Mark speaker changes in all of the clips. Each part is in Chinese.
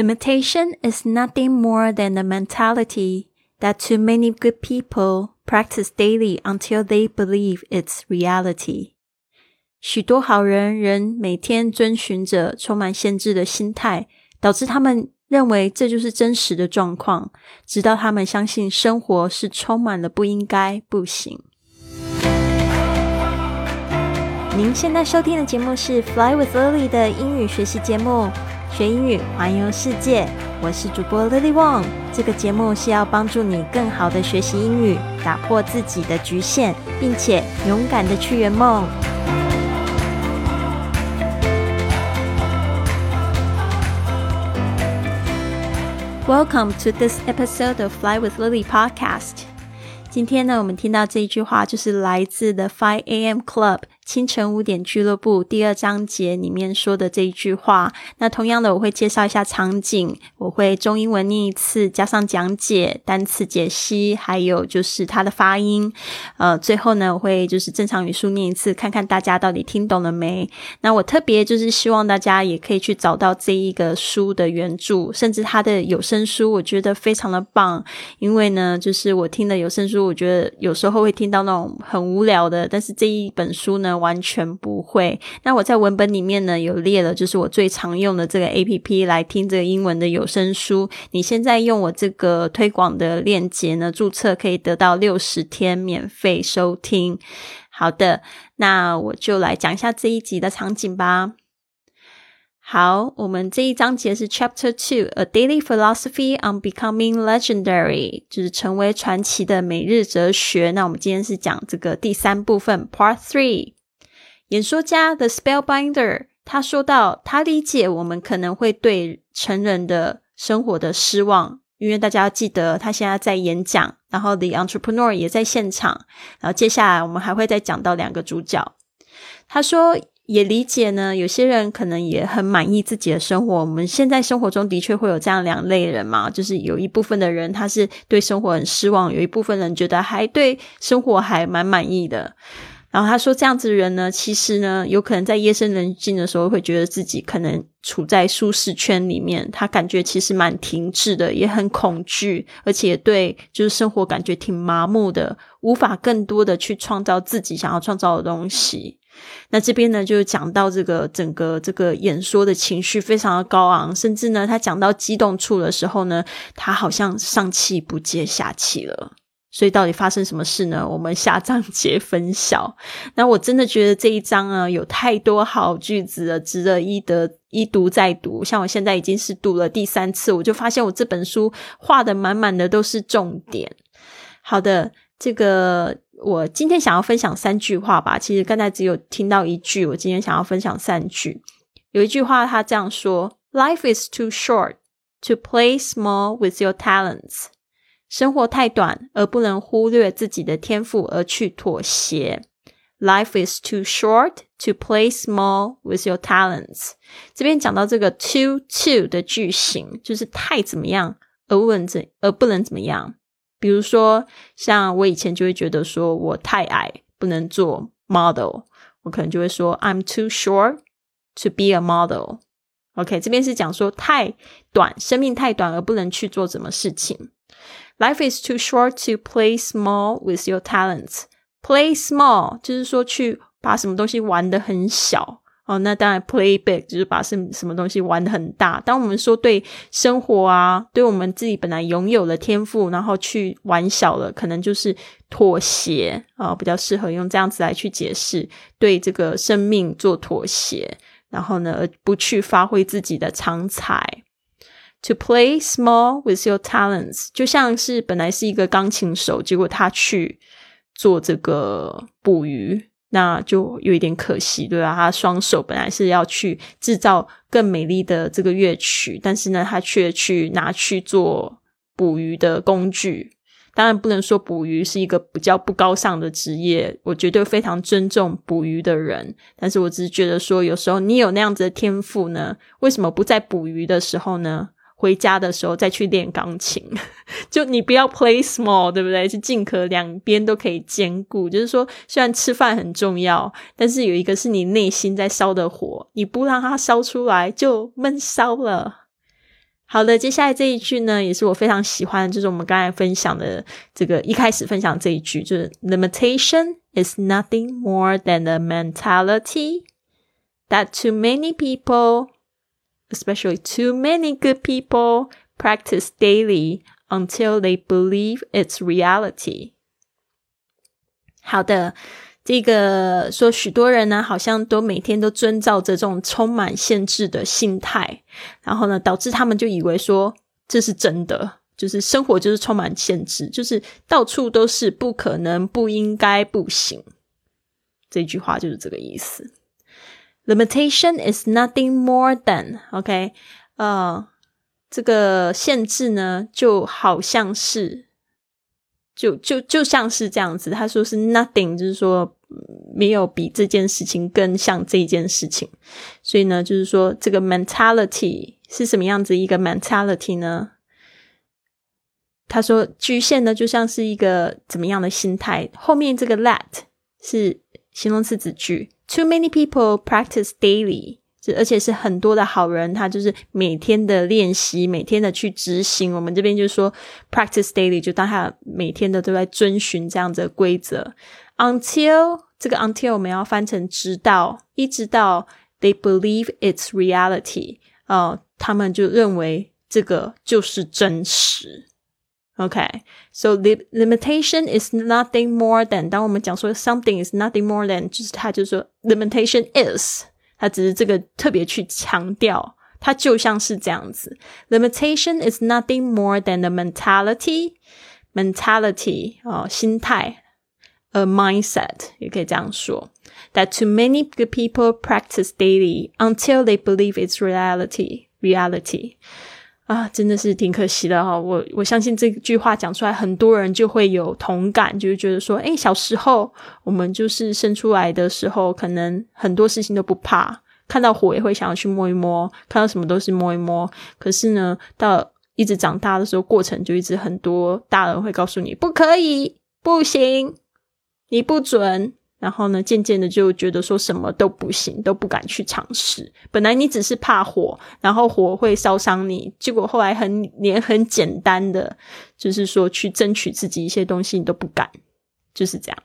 Speaker 1: Imitation is nothing more than the mentality that too many good people practice daily until they believe it's reality. 许多好人仍每天遵循着充满限制的心态，导致他们认为这就是真实的状况，直到他们相信生活是充满了不应该、不行。您现在收听的节目是《Fly with Lily》的英语学习节目， 学英语环游世界。我是主播 Lily Wong。这个节目是要帮助你更好的学习英语，打破自己的局限，并且勇敢的去圆梦。Welcome to this episode of Fly with Lily podcast。今天呢，我们听到这一句话，就是来自 The Five A.M. Club。清晨五点俱乐部第二章节里面说的这一句话，那同样的我会介绍一下场景，我会中英文念一次，加上讲解、单词解析，还有就是它的发音。呃，最后呢，我会就是正常语速念一次，看看大家到底听懂了没。那我特别就是希望大家也可以去找到这一个书的原著，甚至它的有声书，我觉得非常的棒。因为呢，就是我听的有声书，我觉得有时候会听到那种很无聊的，但是这一本书呢。完全不会。那我在文本里面呢有列了，就是我最常用的这个 A P P 来听这个英文的有声书。你现在用我这个推广的链接呢注册，可以得到六十天免费收听。好的，那我就来讲一下这一集的场景吧。好，我们这一章节是 Chapter Two，A Daily Philosophy on Becoming Legendary，就是成为传奇的每日哲学。那我们今天是讲这个第三部分 Part Three。演说家 The Spellbinder，他说到，他理解我们可能会对成人的生活的失望，因为大家要记得，他现在在演讲，然后 The Entrepreneur 也在现场，然后接下来我们还会再讲到两个主角。他说，也理解呢，有些人可能也很满意自己的生活。我们现在生活中的确会有这样两类人嘛，就是有一部分的人他是对生活很失望，有一部分人觉得还对生活还蛮满意的。然后他说：“这样子的人呢，其实呢，有可能在夜深人静的时候，会觉得自己可能处在舒适圈里面。他感觉其实蛮停滞的，也很恐惧，而且对就是生活感觉挺麻木的，无法更多的去创造自己想要创造的东西。那这边呢，就讲到这个整个这个演说的情绪非常的高昂，甚至呢，他讲到激动处的时候呢，他好像上气不接下气了。”所以到底发生什么事呢？我们下章节分晓。那我真的觉得这一章啊，有太多好句子了，值得一得一读再读。像我现在已经是读了第三次，我就发现我这本书画的满满的都是重点。好的，这个我今天想要分享三句话吧。其实刚才只有听到一句，我今天想要分享三句。有一句话他这样说：“Life is too short to play small with your talents。”生活太短，而不能忽略自己的天赋而去妥协。Life is too short to play small with your talents。这边讲到这个 too too 的句型，就是太怎么样而不能怎而不能怎么样。比如说，像我以前就会觉得说我太矮，不能做 model，我可能就会说 I'm too short to be a model。OK，这边是讲说太短，生命太短而不能去做什么事情。Life is too short to play small with your talents. Play small 就是说去把什么东西玩的很小哦。那当然，play big 就是把什什么东西玩得很大。当我们说对生活啊，对我们自己本来拥有的天赋，然后去玩小了，可能就是妥协啊，比较适合用这样子来去解释对这个生命做妥协，然后呢，不去发挥自己的长才。To play small with your talents，就像是本来是一个钢琴手，结果他去做这个捕鱼，那就有一点可惜，对吧？他双手本来是要去制造更美丽的这个乐曲，但是呢，他却去拿去做捕鱼的工具。当然，不能说捕鱼是一个比较不高尚的职业，我绝对非常尊重捕鱼的人。但是我只是觉得说，有时候你有那样子的天赋呢，为什么不在捕鱼的时候呢？回家的时候再去练钢琴，就你不要 play small，对不对？是尽可两边都可以兼顾。就是说，虽然吃饭很重要，但是有一个是你内心在烧的火，你不让它烧出来就闷烧了。好的，接下来这一句呢，也是我非常喜欢，就是我们刚才分享的这个一开始分享这一句，就是 limitation is nothing more than a mentality that too many people, especially too many good people, practice daily until they believe it's reality. 好的。这个说，许多人呢，好像都每天都遵照着这种充满限制的心态，然后呢，导致他们就以为说这是真的，就是生活就是充满限制，就是到处都是不可能、不应该、不行。这句话就是这个意思。Limitation is nothing more than OK，呃，这个限制呢，就好像是。就就就像是这样子，他说是 nothing，就是说没有比这件事情更像这件事情。所以呢，就是说这个 mentality 是什么样子一个 mentality 呢？他说局限呢就像是一个怎么样的心态？后面这个 let 是形容词子句，too many people practice daily。而且是很多的好人，他就是每天的练习，每天的去执行。我们这边就说，practice daily，就当他每天的都在遵循这样子的规则。Until 这个 until 我们要翻成直到，一直到 they believe it's reality，哦，他们就认为这个就是真实。OK，so the limitation is nothing more than，当我们讲说 something is nothing more than，就是他就说 limitation is。他只是这个特别去强调，它就像是这样子。Limitation is nothing more than a mentality, mentality 哦，心态，a mindset 也可以这样说。That too many good people practice daily until they believe it's reality, reality. 啊，真的是挺可惜的哈！我我相信这句话讲出来，很多人就会有同感，就是觉得说，哎，小时候我们就是生出来的时候，可能很多事情都不怕，看到火也会想要去摸一摸，看到什么都是摸一摸。可是呢，到一直长大的时候，过程就一直很多大人会告诉你，不可以，不行，你不准。然后呢，渐渐的就觉得说什么都不行，都不敢去尝试。本来你只是怕火，然后火会烧伤你，结果后来很连很简单的，就是说去争取自己一些东西，你都不敢，就是这样。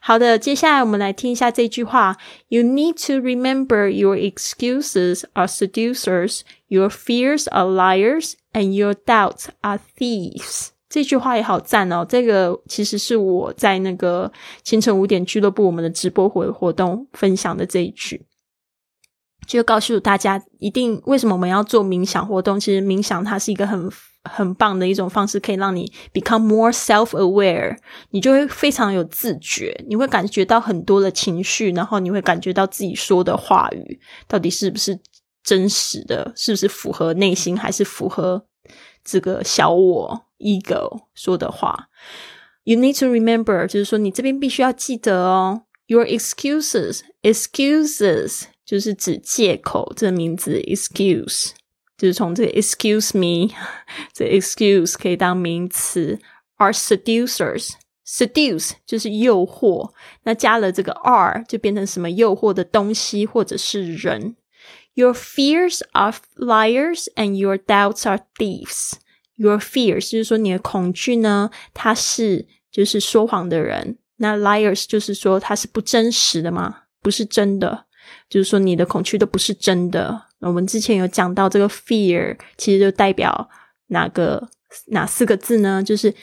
Speaker 1: 好的，接下来我们来听一下这句话：You need to remember your excuses are seducers, your fears are liars, and your doubts are thieves. 这句话也好赞哦！这个其实是我在那个清晨五点俱乐部我们的直播活活动分享的这一句，就告诉大家，一定为什么我们要做冥想活动？其实冥想它是一个很很棒的一种方式，可以让你 become more self aware，你就会非常有自觉，你会感觉到很多的情绪，然后你会感觉到自己说的话语到底是不是真实的，是不是符合内心，还是符合这个小我。ego 说的话，you need to remember，就是说你这边必须要记得哦。Your excuses，excuses 就是指借口，这个名字 excuse 就是从这个 excuse me，这 excuse 可以当名词。Are seducers，seduce 就是诱惑，那加了这个 are 就变成什么诱惑的东西或者是人。Your fears are liars and your doubts are thieves。 Your fears 就是说你的恐惧呢，它是就是说谎的人。那 liars 就是说它是不真实的嘛，不是真的，就是说你的恐惧都不是真的。我们之前有讲到这个 fear，其实就代表哪个哪四个字呢？就是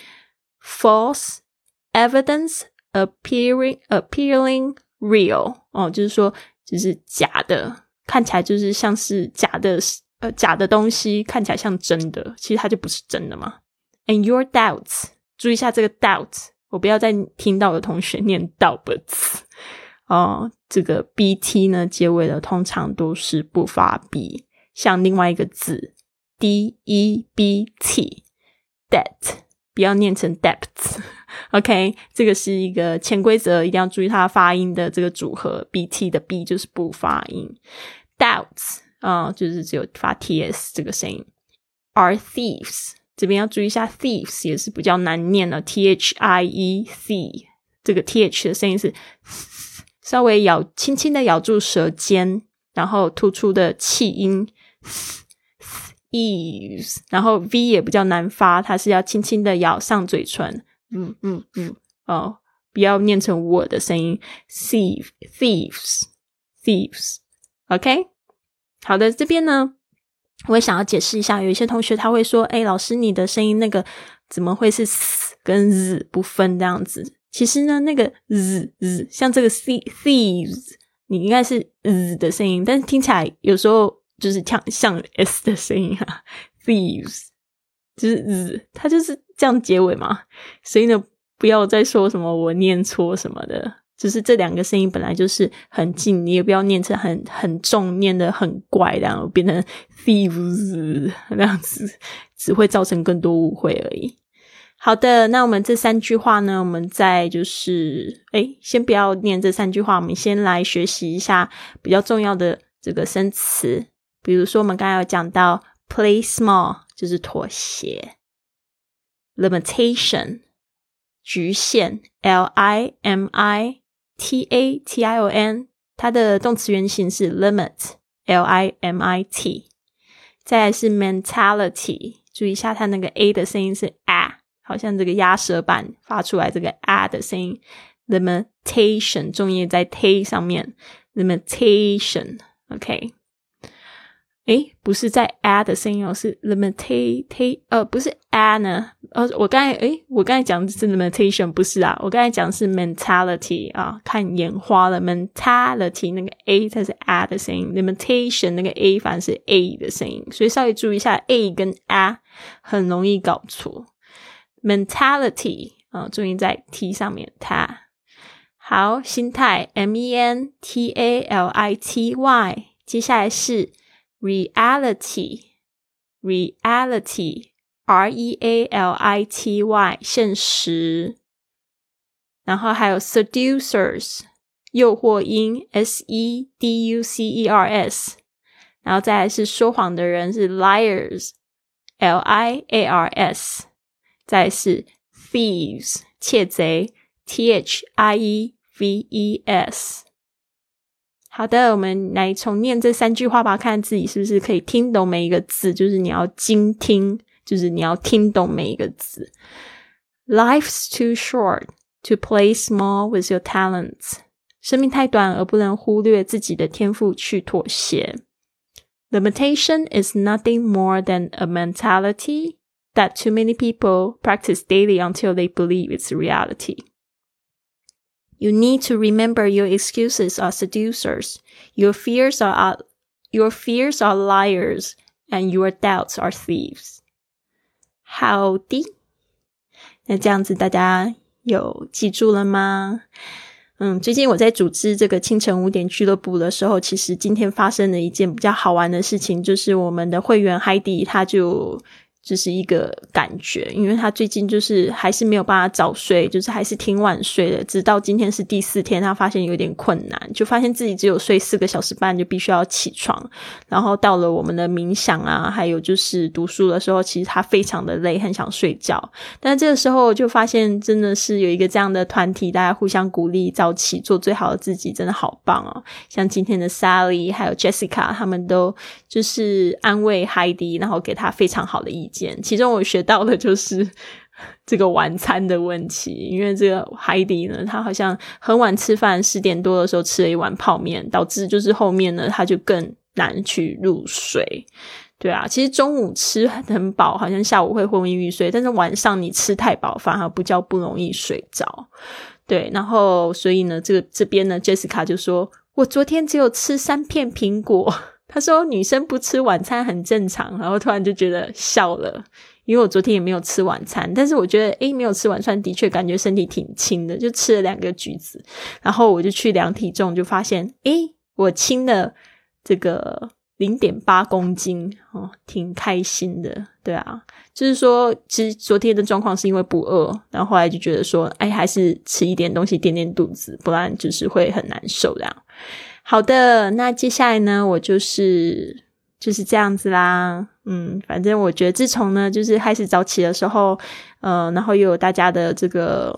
Speaker 1: false evidence appearing appearing real 哦，就是说就是假的，看起来就是像是假的。呃，假的东西看起来像真的，其实它就不是真的嘛。And your doubts，注意一下这个 doubts，我不要再听到的同学念 doubts 哦。这个 bt 呢，结尾的通常都是不发 b，像另外一个字 d e b t，debt 不要念成 debts。OK，这个是一个潜规则，一定要注意它发音的这个组合。bt 的 b 就是不发音，doubts。啊，就是只有发 ts 这个声音。Are thieves 这边要注意一下，thieves 也是比较难念的，t h i e c 这个 th 的声音是稍微咬轻轻的咬住舌尖，然后突出的气音 s。ieves，然后 v 也比较难发，它是要轻轻的咬上嘴唇，嗯嗯嗯，哦，不要念成我的声音，thief，thieves，thieves，OK，好的，这边呢，我也想要解释一下，有一些同学他会说，哎，老师你的声音那个怎么会是 s 跟 z 不分这样子？其实呢，那个 z z 像这个 c thieves，你应该是 z 的声音，但是听起来有时候。就是像像 s 的声音啊，thieves，就是日，它就是这样结尾嘛。所以呢，不要再说什么我念错什么的，就是这两个声音本来就是很近，你也不要念成很很重，念的很怪，然后变成 thieves 那样子，只会造成更多误会而已。好的，那我们这三句话呢，我们再就是，哎，先不要念这三句话，我们先来学习一下比较重要的这个生词。比如说，我们刚才有讲到 play small 就是妥协，limitation 局限，l i m i t a t i o n 它的动词原形是 limit，l i m i t。再来是 mentality，注意一下它那个 a 的声音是 a，好像这个鸭舌板发出来这个 a 的声音。limitation 重音在 t 上面，limitation，OK。诶，不是在 a 的声音哦，是 limitate，呃，不是 a 呢？呃，我刚才诶，我刚才讲的是 limitation，不是啊，我刚才讲的是 mentality 啊，看眼花了，mentality 那个 a 它是 a 的声音，limitation 那个 a 反而是 a 的声音，所以稍微注意一下 a 跟 a 很容易搞错，mentality 啊，注意在 t 上面，它好心态 m e n t a l i t y，接下来是。reality, reality, R E A L I T Y，现实。然后还有 seducers，诱惑音，S E D U C E R S。然后再来是说谎的人是 liars，L I A R S。再是 thieves，窃贼，T H I E V E S。 好的，我们来重念这三句话吧，看自己是不是可以听懂每一个字。就是你要精听，就是你要听懂每一个字。Life's too short to play small with your talents。生命太短，而不能忽略自己的天赋去妥协。Limitation is nothing more than a mentality that too many people practice daily until they believe it's reality. You need to remember your excuses are seducers, your fears are your fears are liars, and your doubts are thieves. 好的，那这样子大家有记住了吗？嗯，最近我在组织这个清晨五点俱乐部的时候，其实今天发生了一件比较好玩的事情，就是我们的会员海底他就。 这是一个感觉，因为他最近就是还是没有办法早睡，就是还是挺晚睡的。直到今天是第四天，他发现有点困难，就发现自己只有睡四个小时半就必须要起床。然后到了我们的冥想啊，还有就是读书的时候，其实他非常的累，很想睡觉。但这个时候就发现，真的是有一个这样的团体，大家互相鼓励，早起做最好的自己，真的好棒哦！像今天的 Sally 还有 Jessica，他们都就是安慰 Heidi，然后给他非常好的意。其中我学到的就是 这个晚餐的问题，因为这个海底呢，他好像很晚吃饭，十点多的时候吃了一碗泡面，导致就是后面呢，他就更难去入睡。对啊，其实中午吃很饱，好像下午会昏昏欲睡，但是晚上你吃太饱，反而不叫不容易睡着。对，然后所以呢，这个这边呢，Jessica 就说：“我昨天只有吃三片苹果。”他说：“女生不吃晚餐很正常。”然后突然就觉得笑了，因为我昨天也没有吃晚餐，但是我觉得诶，没有吃晚餐的确感觉身体挺轻的，就吃了两个橘子，然后我就去量体重，就发现诶，我轻了这个零点八公斤哦，挺开心的。对啊，就是说，其实昨天的状况是因为不饿，然后后来就觉得说，哎，还是吃一点东西垫垫肚子，不然就是会很难受这样。好的，那接下来呢，我就是就是这样子啦。嗯，反正我觉得自从呢，就是开始早起的时候，呃，然后又有大家的这个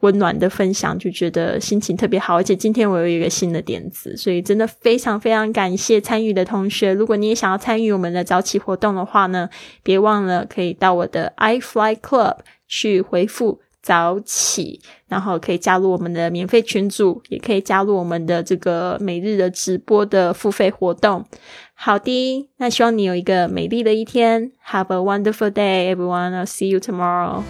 Speaker 1: 温暖的分享，就觉得心情特别好。而且今天我有一个新的点子，所以真的非常非常感谢参与的同学。如果你也想要参与我们的早起活动的话呢，别忘了可以到我的 iFly Club 去回复早起，然后可以加入我们的免费群组，也可以加入我们的这个每日的直播的付费活动。好的，那希望你有一个美丽的一天。Have a wonderful day, everyone. I'll see you tomorrow.